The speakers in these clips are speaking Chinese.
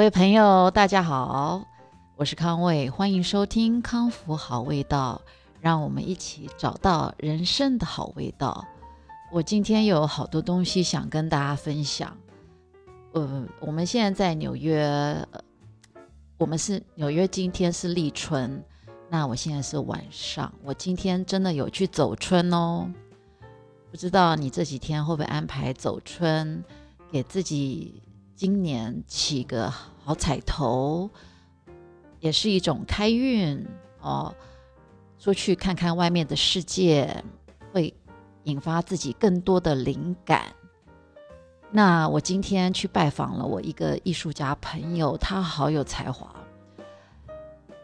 各位朋友，大家好，我是康卫，欢迎收听康复好味道，让我们一起找到人生的好味道。我今天有好多东西想跟大家分享。呃，我们现在在纽约，我们是纽约，今天是立春，那我现在是晚上，我今天真的有去走春哦。不知道你这几天会不会安排走春，给自己今年起个好彩头，也是一种开运哦。出去看看外面的世界，会引发自己更多的灵感。那我今天去拜访了我一个艺术家朋友，他好有才华，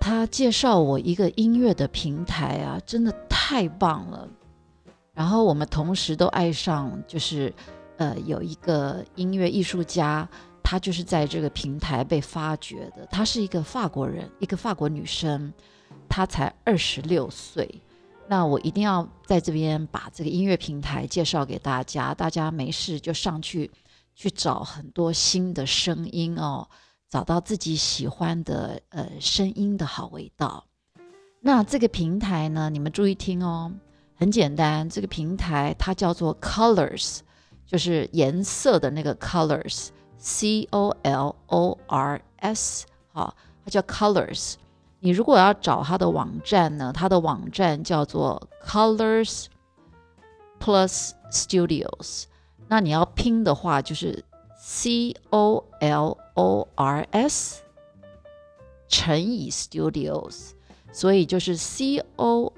他介绍我一个音乐的平台啊，真的太棒了。然后我们同时都爱上，就是，呃，有一个音乐艺术家，她就是在这个平台被发掘的。她是一个法国人，一个法国女生，她才二十六岁。那我一定要在这边把这个音乐平台介绍给大家，大家没事就上去去找很多新的声音哦，找到自己喜欢的呃声音的好味道。那这个平台呢，你们注意听哦。很简单，这个平台它叫做 Colors，就是颜色的那个 Colors，C O L O R S，好，它叫 Colors。你如果要找它的网站呢，它的网站叫做 Colors Plus Studios。那你要拼的话，就是 C O L O R S 乘以 Studios，所以就是 C O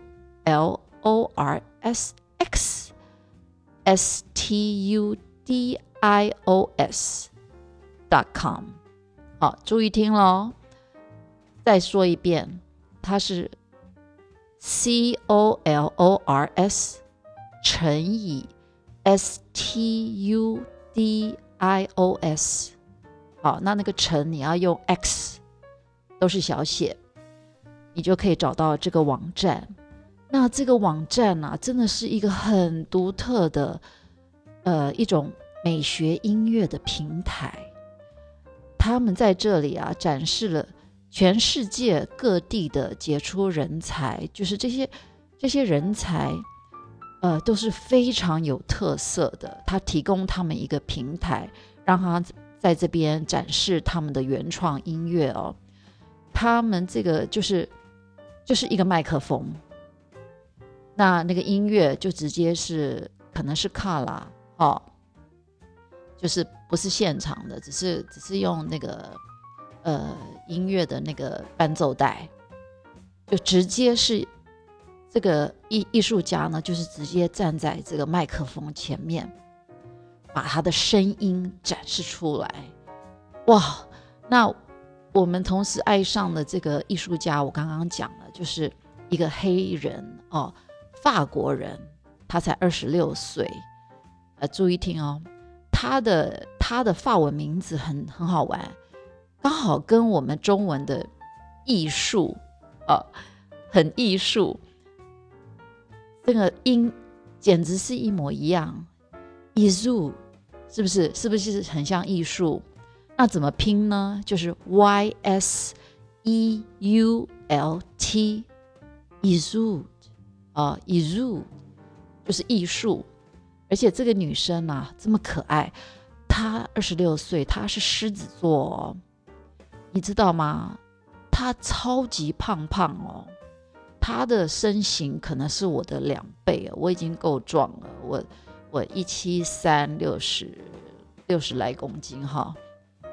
L。O R S X S T U D I O S dot com，好，注意听喽。再说一遍，它是 C O L O R S 乘以 S T U D I O S。好，那那个乘你要用 X，都是小写，你就可以找到这个网站。那这个网站啊，真的是一个很独特的，呃，一种美学音乐的平台。他们在这里啊，展示了全世界各地的杰出人才，就是这些这些人才，呃，都是非常有特色的。他提供他们一个平台，让他在这边展示他们的原创音乐哦。他们这个就是就是一个麦克风。那那个音乐就直接是可能是卡拉哦，就是不是现场的，只是只是用那个呃音乐的那个伴奏带，就直接是这个艺艺术家呢，就是直接站在这个麦克风前面，把他的声音展示出来。哇！那我们同时爱上了这个艺术家，我刚刚讲了，就是一个黑人哦。法国人，他才二十六岁，呃，注意听哦，他的他的法文名字很很好玩，刚好跟我们中文的艺术啊，很艺术，这个音简直是一模一样，艺术是不是？是不是很像艺术？那怎么拼呢？就是 Y S E U L T，艺术。啊，艺术就是艺术，而且这个女生啊这么可爱，她二十六岁，她是狮子座，哦你知道吗？她超级胖胖哦，她的身形可能是我的两倍，我已经够壮了，我我一七三六十六十来公斤哈，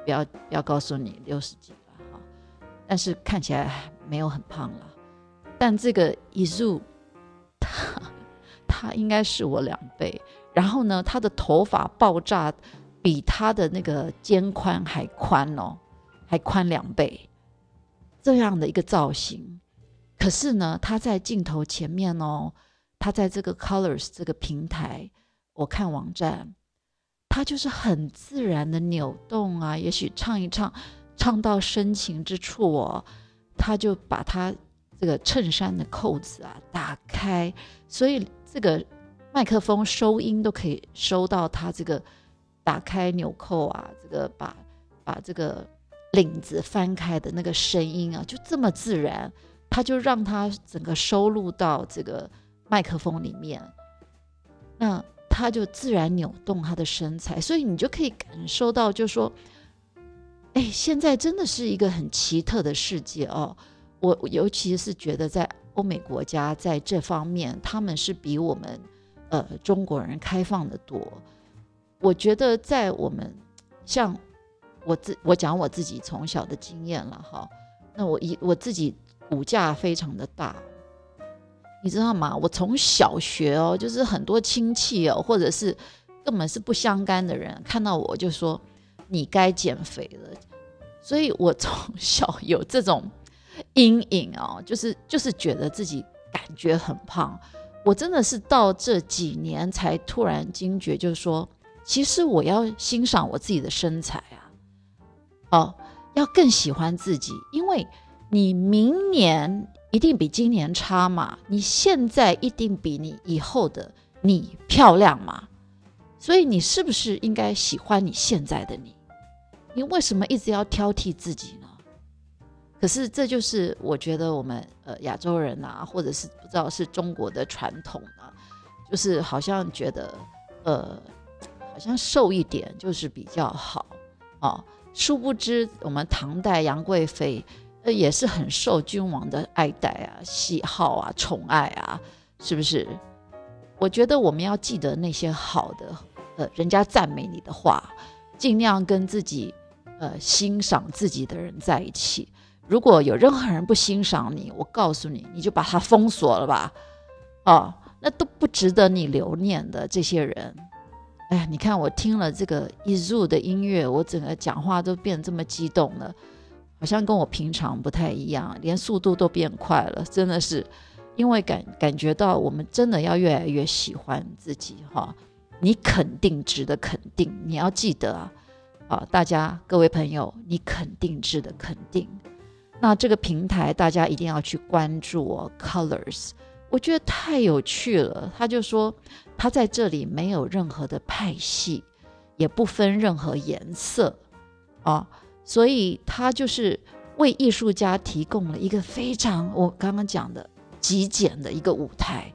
不要不要告诉你六十几了哈，但是看起来没有很胖了，但这个艺术。他他应该是我两倍，然后呢，他的头发爆炸，比他的那个肩宽还宽哦，还宽两倍，这样的一个造型。可是呢，他在镜头前面哦，他在这个 Colors 这个平台，我看网站，他就是很自然的扭动啊，也许唱一唱，唱到深情之处哦，他就把他。这个衬衫的扣子啊，打开，所以这个麦克风收音都可以收到它这个打开纽扣啊，这个把把这个领子翻开的那个声音啊，就这么自然，他就让他整个收录到这个麦克风里面，那他就自然扭动他的身材，所以你就可以感受到，就说，哎，现在真的是一个很奇特的世界哦。我尤其是觉得在欧美国家在这方面，他们是比我们呃中国人开放的多。我觉得在我们像我自我讲我自己从小的经验了哈，那我一我自己骨架非常的大，你知道吗？我从小学哦，就是很多亲戚哦，或者是根本是不相干的人看到我就说你该减肥了，所以我从 小有这种。阴影哦，就是就是觉得自己感觉很胖，我真的是到这几年才突然惊觉，就是说，其实我要欣赏我自己的身材啊，哦，要更喜欢自己，因为你明年一定比今年差嘛，你现在一定比你以后的你漂亮嘛，所以你是不是应该喜欢你现在的你？你为什么一直要挑剔自己呢？可是这就是我觉得我们呃亚洲人啊，或者是不知道是中国的传统啊，就是好像觉得呃好像瘦一点就是比较好哦。殊不知我们唐代杨贵妃呃也是很受君王的爱戴啊、喜好啊、宠爱啊，是不是？我觉得我们要记得那些好的呃人家赞美你的话，尽量跟自己呃欣赏自己的人在一起。如果有任何人不欣赏你，我告诉你，你就把他封锁了吧，哦，那都不值得你留念的这些人。哎，你看我听了这个 Izu 的音乐，我整个讲话都变这么激动了，好像跟我平常不太一样，连速度都变快了，真的是因为感感觉到我们真的要越来越喜欢自己哈。你肯定值得肯定，你要记得啊，啊，大家各位朋友，你肯定值得肯定。那这个平台大家一定要去关注哦，Colors，我觉得太有趣了。他就说他在这里没有任何的派系，也不分任何颜色啊，所以他就是为艺术家提供了一个非常我刚刚讲的极简的一个舞台，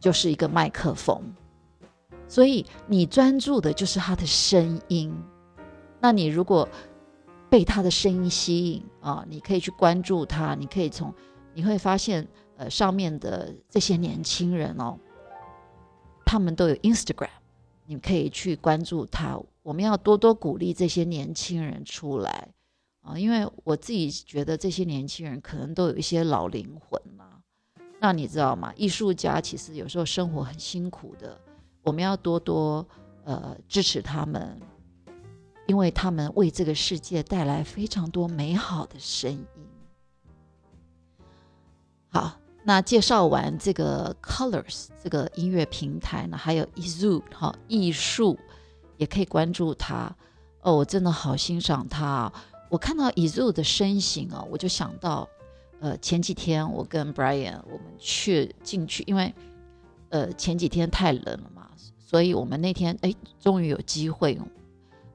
就是一个麦克风，所以你专注的就是他的声音。那你如果被他的声音吸引啊！你可以去关注他，你可以从你会发现，呃，上面的这些年轻人哦，他们都有 Instagram，你可以去关注他。我们要多多鼓励这些年轻人出来啊！因为我自己觉得这些年轻人可能都有一些老灵魂嘛。那你知道吗？艺术家其实有时候生活很辛苦的，我们要多多呃支持他们。因为他们为这个世界带来非常多美好的声音。好，那介绍完这个 Colors 这个音乐平台呢，还有 Izu 哈艺术，也可以关注他。哦，我真的好欣赏他。我看到 Izu 的身形啊，我就想到，呃，前几天我跟 Brian 我们去进去，因为呃前几天太冷了嘛，所以我们那天哎终于有机会。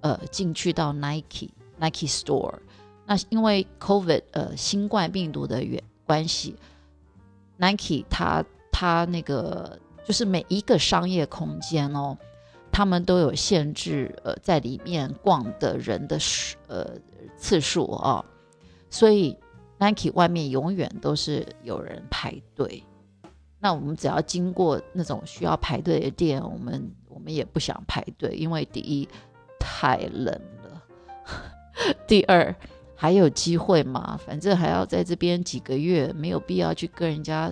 呃，进去到 Nike Nike Store，那因为 COVID 呃新冠病毒的原关系，Nike 它它那个就是每一个商业空间哦，他们都有限制呃在里面逛的人的数呃次数啊，所以 Nike 外面永远都是有人排队。那我们只要经过那种需要排队的店，我们我们也不想排队，因为第一。太冷了。第二，还有机会吗？反正还要在这边几个月，没有必要去跟人家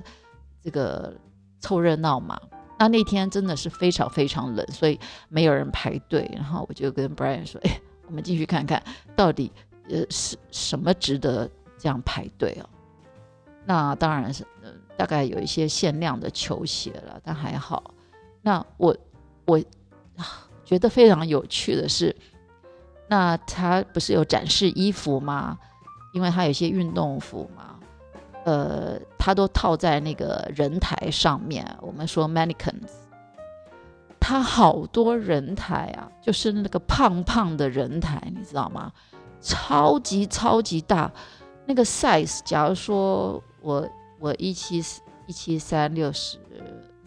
这个凑热闹嘛。那那天真的是非常非常冷，所以没有人排队。然后我就跟 Brian 说：“哎，我们进去看看到底呃是什么值得这样排队哦。”那当然是呃大概有一些限量的球鞋了，但还好。那我我。觉得非常有趣的是，那他不是有展示衣服吗？因为他有些运动服嘛，呃，他都套在那个人台上面。我们说 mannequins，他好多人台啊，就是那个胖胖的人台，你知道吗？超级超级大，那个 size，假如说我我一七一七三六十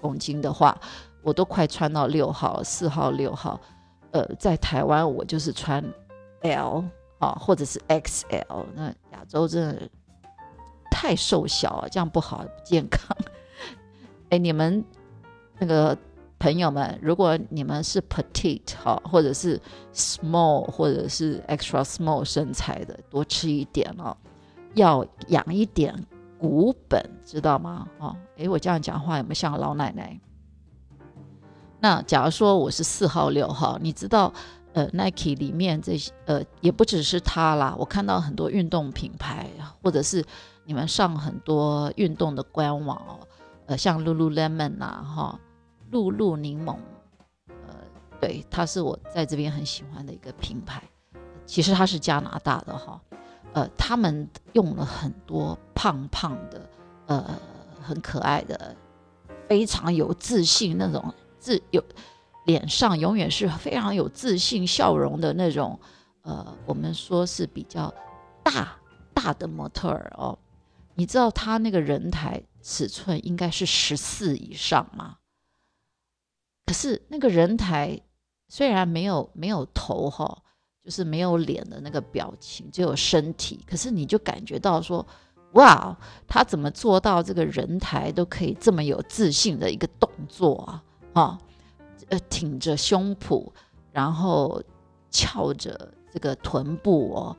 公斤的话，我都快穿到六号、四号、六号。呃，在台湾我就是穿 L 啊，或者是 XL。那亚洲真的太瘦小了，这样不好，健康。哎，你们那个朋友们，如果你们是 petite 哈，或者是 small，或者是 extra small 身材的，多吃一点哦，要养一点骨本，知道吗？哦，哎，我这样讲话有没有像老奶奶？那假如说我是四号六号，你知道，呃，Nike 里面这些，呃，也不只是它啦。我看到很多运动品牌，或者是你们上很多运动的官网哦，呃，像 Lululemon 啊，哈，露露柠檬，呃，对，它是我在这边很喜欢的一个品牌。其实它是加拿大的哈，呃，他们用了很多胖胖的，呃，很可爱的，非常有自信那种。自有脸上永远是非常有自信笑容的那种，呃，我们说是比较大大的模特儿哦。你知道他那个人台尺寸应该是十四以上吗？可是那个人台虽然没有没有头哈，就是没有脸的那个表情，只有身体，可是你就感觉到说，哇，他怎么做到这个人台都可以这么有自信的一个动作啊？啊，呃，挺着胸脯，然后翘着这个臀部哦，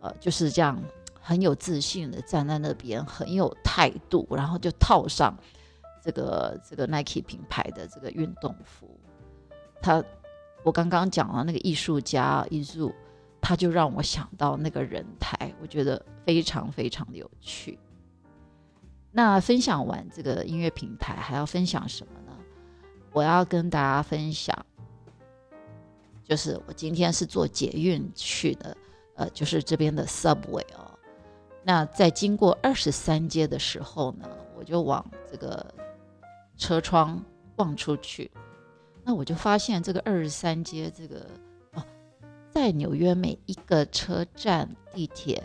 呃，就是这样很有自信的站在那边，很有态度，然后就套上这个这个 Nike 品牌的这个运动服。他，我刚刚讲了那个艺术家艺术，他就让我想到那个人台，我觉得非常非常的有趣。那分享完这个音乐平台，还要分享什么？我要跟大家分享，就是我今天是坐捷运去的，呃，就是这边的 Subway 哦。那在经过二十三街的时候呢，我就往这个车窗望出去，那我就发现这个二十三街这个哦，在纽约每一个车站地铁，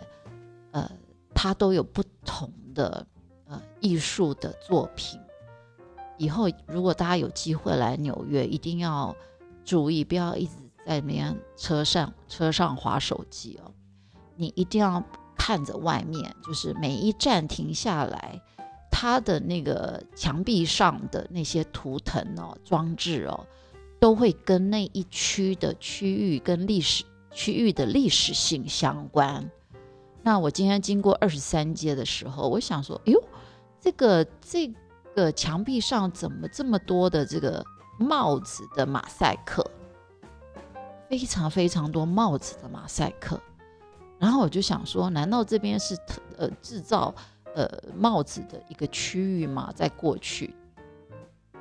呃，它都有不同的呃艺术的作品。以后如果大家有机会来纽约，一定要注意，不要一直在那边车上车上划手机哦。你一定要看着外面，就是每一站停下来，它的那个墙壁上的那些图腾哦、装置哦，都会跟那一区的区域跟历史区域的历史性相关。那我今天经过二十三街的时候，我想说，哎呦，这个这。个墙壁上怎么这么多的这个帽子的马赛克？非常非常多帽子的马赛克。然后我就想说，难道这边是呃制造呃帽子的一个区域吗？在过去，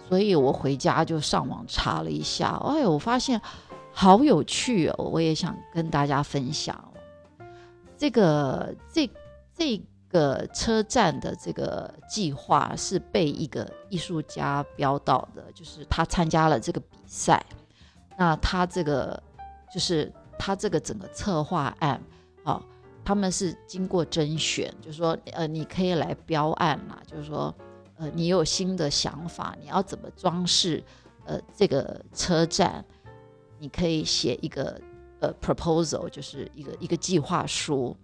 所以我回家就上网查了一下，哎，我发现好有趣哦！我也想跟大家分享这个这这。个车站的这个计划是被一个艺术家标到的，就是他参加了这个比赛。那他这个就是他这个整个策划案，哦，他们是经过甄选，就是说，呃，你可以来标案嘛，就是说，呃，你有新的想法，你要怎么装饰，呃，这个车站，你可以写一个呃 proposal，就是一个一个计划书。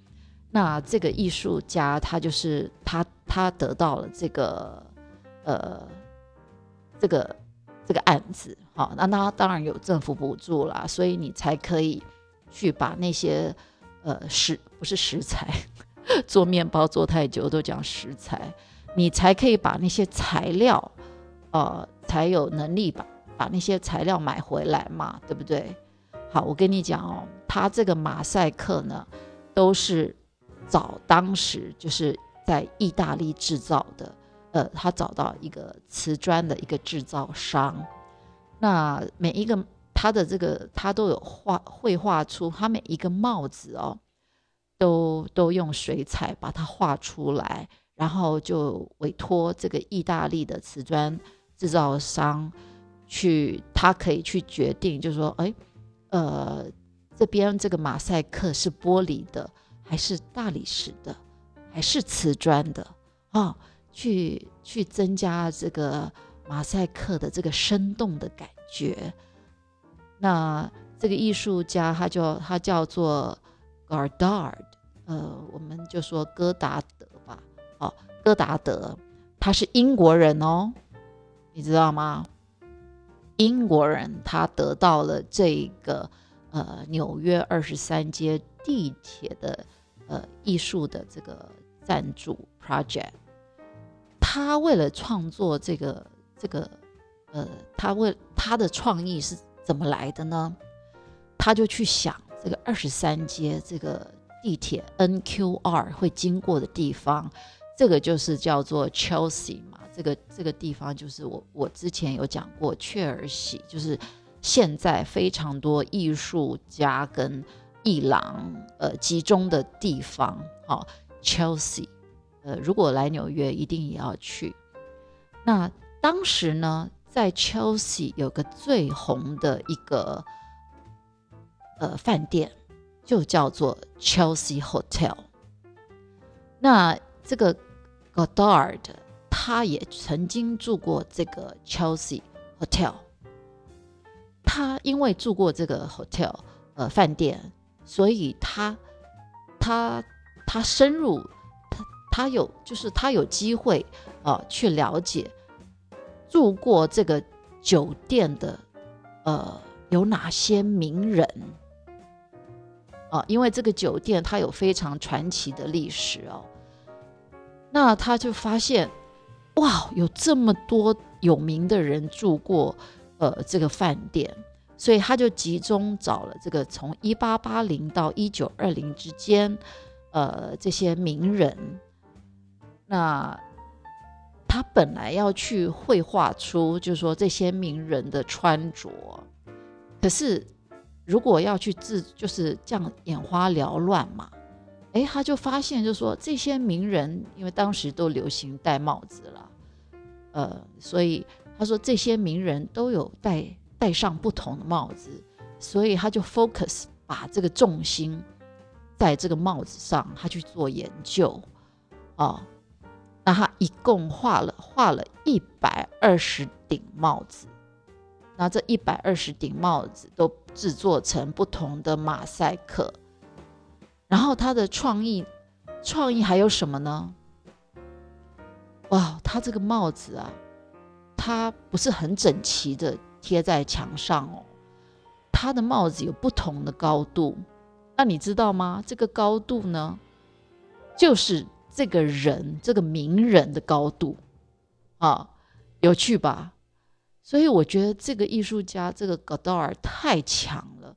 那这个艺术家他就是他，他得到了这个呃这个这个案子，好，那他当然有政府补助啦，所以你才可以去把那些呃食不是食材，做面包做太久都讲食材，你才可以把那些材料呃才有能力把把那些材料买回来嘛，对不对？好，我跟你讲哦，他这个马赛克呢都是。找当时就是在意大利制造的，呃，他找到一个瓷砖的一个制造商，那每一个他的这个他都有画绘画出他每一个帽子哦，都都用水彩把它画出来，然后就委托这个意大利的瓷砖制造商去，他可以去决定，就是说，哎，呃。这边这个马赛克是玻璃的，还是大理石的，还是瓷砖的啊？去去增加这个马赛克的这个生动的感觉。那这个艺术家他叫他叫做 Gardard，呃，我们就说戈达德吧。哦，戈达德他是英国人哦，你知道吗？英国人他得到了这个呃纽约二十三街地铁的呃艺术的这个赞助 project。他为了创作这个这个呃，他为他的创意是怎么来的呢？他就去想这个二十三街这个地铁 NQR 会经过的地方，这个就是叫做 Chelsea 嘛。这个这个地方就是我我之前有讲过，切尔西就是现在非常多艺术家跟伊朗呃集中的地方。好，Chelsea，呃，如果来纽约一定也要去。那当时呢，在 Chelsea 有个最红的一个呃饭店，就叫做 Chelsea Hotel。那这个 Godard。他也曾经住过这个 Chelsea Hotel。他因为住过这个 hotel 呃饭店，所以他他他深入他他有就是他有机会啊去了解住过这个酒店的呃有哪些名人啊，因为这个酒店它有非常传奇的历史哦。那他就发现。哇，有这么多有名的人住过，呃，这个饭店，所以他就集中找了这个从一八八零到一九二零之间，呃，这些名人。那他本来要去绘画出，就是说这些名人的穿着，可是如果要去自，就是这样眼花缭乱嘛。哎，他就发现，就是说这些名人，因为当时都流行戴帽子了，呃，所以他说这些名人都有戴戴上不同的帽子，所以他就 focus 把这个重心在这个帽子上，他去做研究，哦，那他一共画了画了一百二十顶帽子，那这一百二十顶帽子都制作成不同的马赛克。然后他的创意，创意还有什么呢？哇，他这个帽子啊，它不是很整齐的贴在墙上哦，他的帽子有不同的高度。那你知道吗？这个高度呢，就是这个人这个名人的高度啊，有趣吧？所以我觉得这个艺术家这个戈道尔太强了。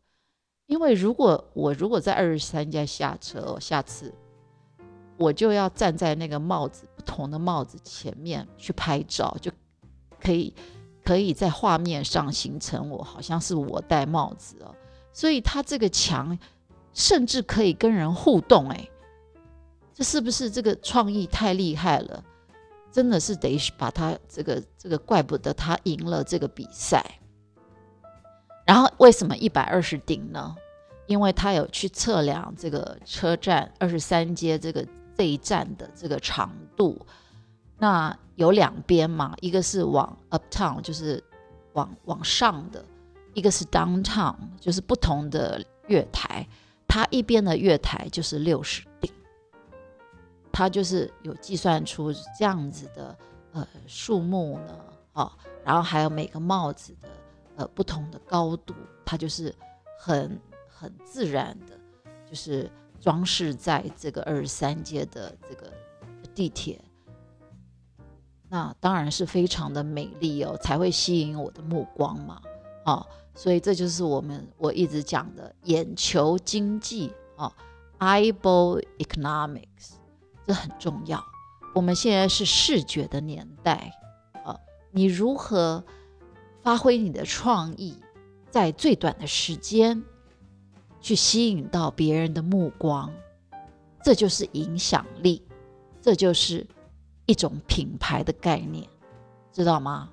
因为如果我如果在二十三家下车，下次我就要站在那个帽子不同的帽子前面去拍照，就可以可以在画面上形成我好像是我戴帽子哦。所以他这个墙甚至可以跟人互动，哎，这是不是这个创意太厉害了？真的是得把他这个这个，怪不得他赢了这个比赛。然后为什么一百二十顶呢？因为他有去测量这个车站二十三街这个这一站的这个长度。那有两边嘛，一个是往 uptown，就是往往上的；一个是 downtown，就是不同的月台。它一边的月台就是六十顶，它就是有计算出这样子的呃数目呢，哦，然后还有每个帽子的。呃，不同的高度，它就是很很自然的，就是装饰在这个二十三街的这个地铁。那当然是非常的美丽哦，才会吸引我的目光嘛。啊，所以这就是我们我一直讲的眼球经济啊，eyeball economics，这很重要。我们现在是视觉的年代啊，你如何？发挥你的创意，在最短的时间去吸引到别人的目光，这就是影响力，这就是一种品牌的概念，知道吗？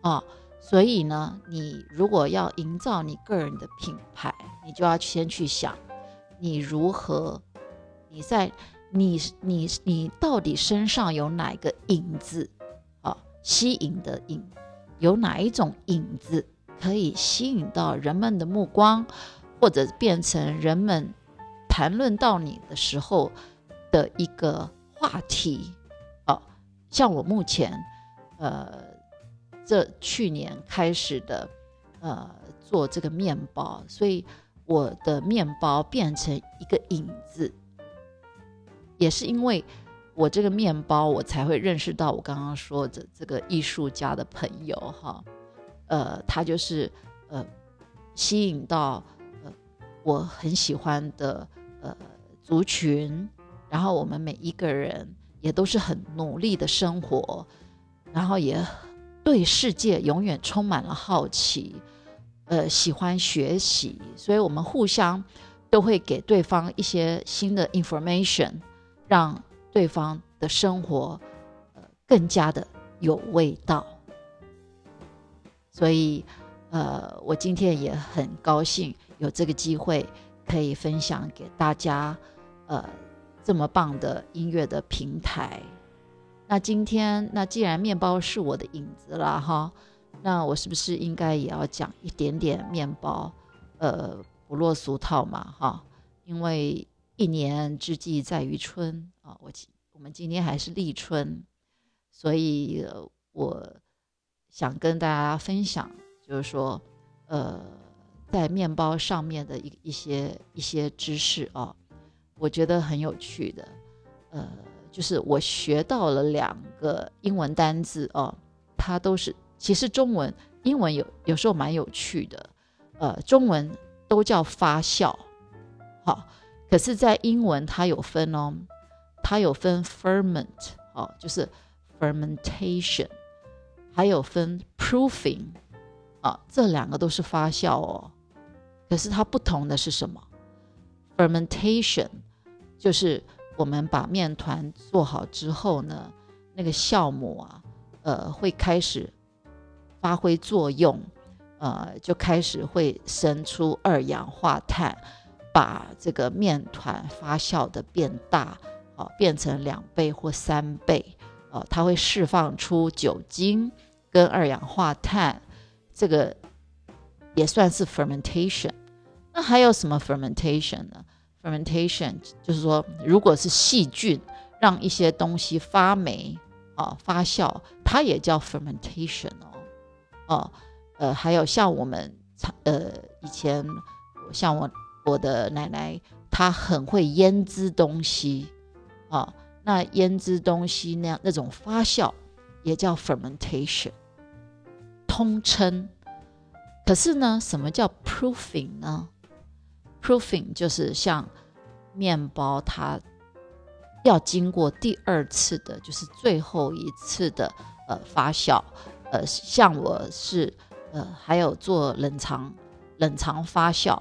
啊，所以呢，你如果要营造你个人的品牌，你就要先去想，你如何，你在你你你到底身上有哪个影子啊？吸引的影，有哪一种影子可以吸引到人们的目光，或者变成人们谈论到你的时候的一个话题？像我目前，呃，这去年开始的，呃，做这个面包，所以。我的面包变成一个影子，也是因为我这个面包，我才会认识到我刚刚说的这个艺术家的朋友哈，呃，他就是呃吸引到呃我很喜欢的呃族群，然后我们每一个人也都是很努力的生活，然后也对世界永远充满了好奇。呃，喜欢学习，所以我们互相都会给对方一些新的 information，让对方的生活呃更加的有味道。所以，呃，我今天也很高兴有这个机会可以分享给大家，呃，这么棒的音乐的平台。那今天，那既然面包是我的影子了，哈。那我是不是应该也要讲一点点面包？呃，不落俗套嘛，哈。因为一年之计在于春啊，我我们今天还是立春，所以我想跟大家分享，就是说，呃，在面包上面的一一些一些知识啊，我觉得很有趣的。呃，就是我学到了两个英文单字哦，它都是。其实中文、英文有有时候蛮有趣的，呃，中文都叫发酵，好，可是，在英文它有分哦，它有分 ferment，哦，就是 fermentation，还有分 proofing，啊，这两个都是发酵哦，可是它不同的是什么？fermentation 就是我们把面团做好之后呢，那个酵母啊，呃，会开始。发挥作用，呃，就开始会生出二氧化碳，把这个面团发酵的变大，哦，变成两倍或三倍，哦，它会释放出酒精跟二氧化碳，这个也算是 fermentation。那还有什么 fermentation 呢？fermentation 就是说，如果是细菌让一些东西发霉，啊，发酵，它也叫 fermentation 哦。哦，呃，还有像我们，呃，以前像我我的奶奶，她很会腌制东西，啊，那腌制东西那样那种发酵也叫 fermentation，通称。可是呢，什么叫 proofing 呢？proofing 就是像面包，它要经过第二次的，就是最后一次的呃发酵。呃，像我是呃，还有做冷藏冷藏发酵，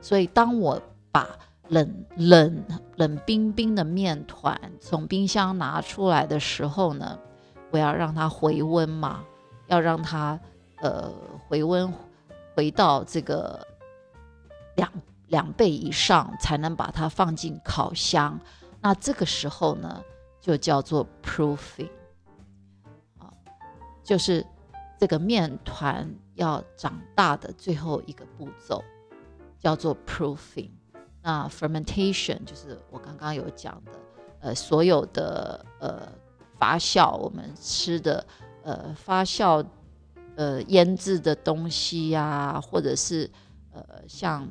所以当我把冷冷冷冰冰的面团从冰箱拿出来的时候呢，我要让它回温嘛，要让它呃回温回到这个两两倍以上，才能把它放进烤箱。那这个时候呢，就叫做 proofing 啊。就是这个面团要长大的最后一个步骤，叫做 proofing。那 fermentation 就是我刚刚有讲的，呃，所有的呃发酵，我们吃的呃发酵呃腌制的东西呀，或者是呃像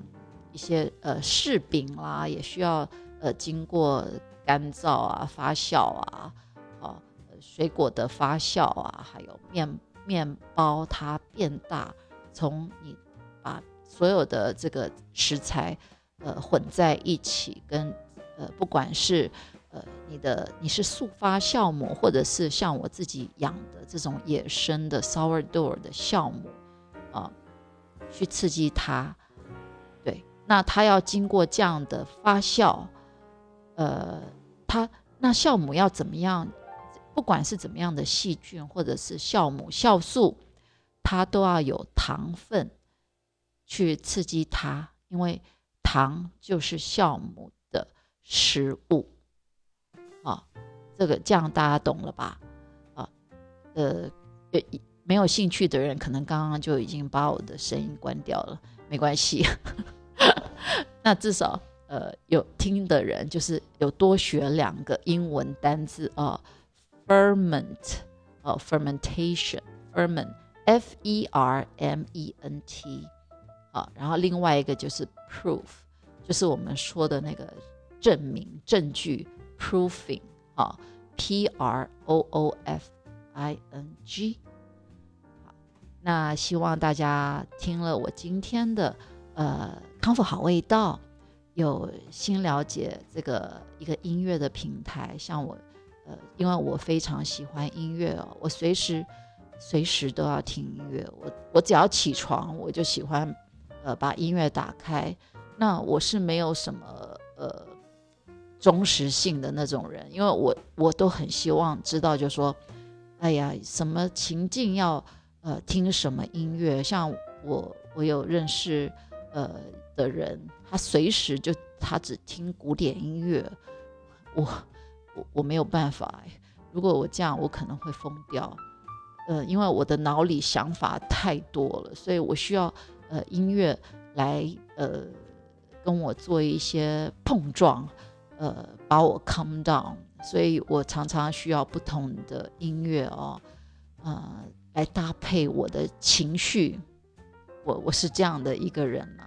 一些呃柿饼啦，也需要呃经过干燥啊、发酵啊。啊水果的发酵啊，还有面面包它变大，从你把所有的这个食材呃混在一起，跟呃不管是呃你的你是速发酵母，或者是像我自己养的这种野生的 sourdough 的酵母啊，去刺激它，对，那它要经过这样的发酵，呃，它那酵母要怎么样？不管是怎么样的细菌，或者是酵母、酵素，它都要有糖分去刺激它，因为糖就是酵母的食物。啊，这个这样大家懂了吧？啊，呃，没有兴趣的人可能刚刚就已经把我的声音关掉了，没关系。那至少呃有听的人就是有多学两个英文单字啊，ferment，呃，fermentation，ferment，f e r m e n t，啊，然后另外一个就是 proof，就是我们说的那个证明证据，proofing，啊，p r o o f i n g。那希望大家听了我今天的呃康复好味道，有新了解这个一个音乐的平台。像我呃，因为我非常喜欢音乐哦，我随时随时都要听音乐。我我只要起床，我就喜欢呃把音乐打开。那我是没有什么呃忠实性的那种人，因为我我都很希望知道，就说哎呀，什么情境要。呃，听什么音乐？像我，我有认识呃的人，他随时就他只听古典音乐。我我我没有办法，如果我这样，我可能会疯掉。呃，因为我的脑里想法太多了，所以我需要呃音乐来呃跟我做一些碰撞，呃把我 calm down。所以我常常需要不同的音乐哦，呃。来搭配我的情绪，我我是这样的一个人呐，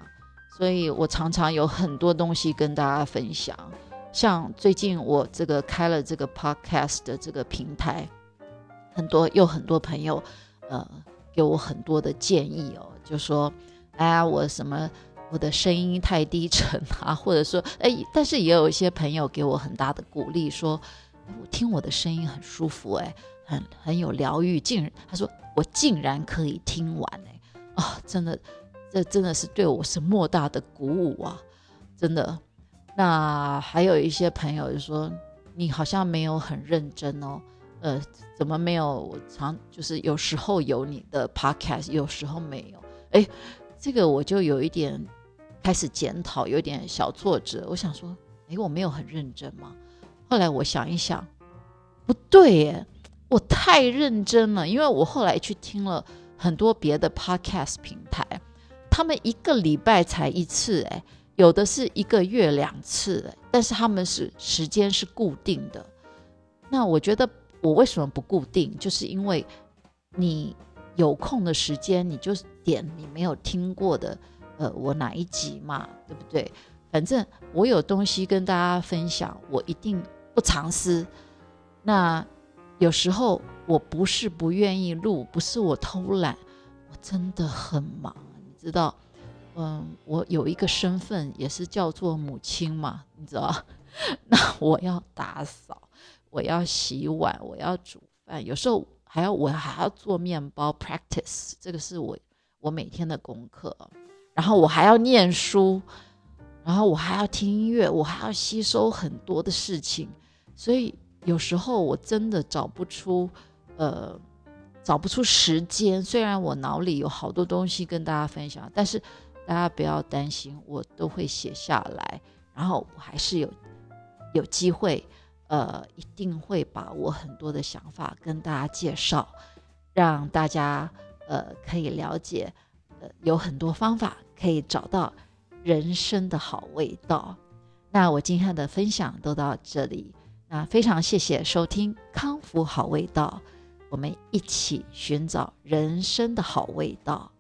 所以我常常有很多东西跟大家分享。像最近我这个开了这个 podcast 的这个平台，很多有很多朋友呃给我很多的建议哦，就说哎呀我什么我的声音太低沉啊，或者说哎，但是也有一些朋友给我很大的鼓励，说我听我的声音很舒服哎。很很有疗愈，竟然他说我竟然可以听完哎啊，真的，这真的是对我是莫大的鼓舞啊，真的。那还有一些朋友就说你好像没有很认真哦，呃，怎么没有？我常就是有时候有你的 podcast，有时候没有。哎，这个我就有一点开始检讨，有点小挫折。我想说，哎，我没有很认真吗？后来我想一想，不对耶。我太认真了，因为我后来去听了很多别的 podcast 平台，他们一个礼拜才一次，哎，有的是一个月两次，但是他们是时间是固定的。那我觉得我为什么不固定？就是因为你有空的时间，你就是点你没有听过的，呃，我哪一集嘛，对不对？反正我有东西跟大家分享，我一定不藏私。那。有时候我不是不愿意录，不是我偷懒，我真的很忙，你知道，嗯，我有一个身份也是叫做母亲嘛，你知道，那我要打扫，我要洗碗，我要煮饭，有时候还要我还要做面包，practice，这个是我我每天的功课，然后我还要念书，然后我还要听音乐，我还要吸收很多的事情，所以。有时候我真的找不出，呃，找不出时间。虽然我脑里有好多东西跟大家分享，但是大家不要担心，我都会写下来。然后我还是有有机会，呃，一定会把我很多的想法跟大家介绍，让大家呃可以了解，呃，有很多方法可以找到人生的好味道。那我今天的分享都到这里。那非常谢谢收听康复好味道，我们一起寻找人生的好味道。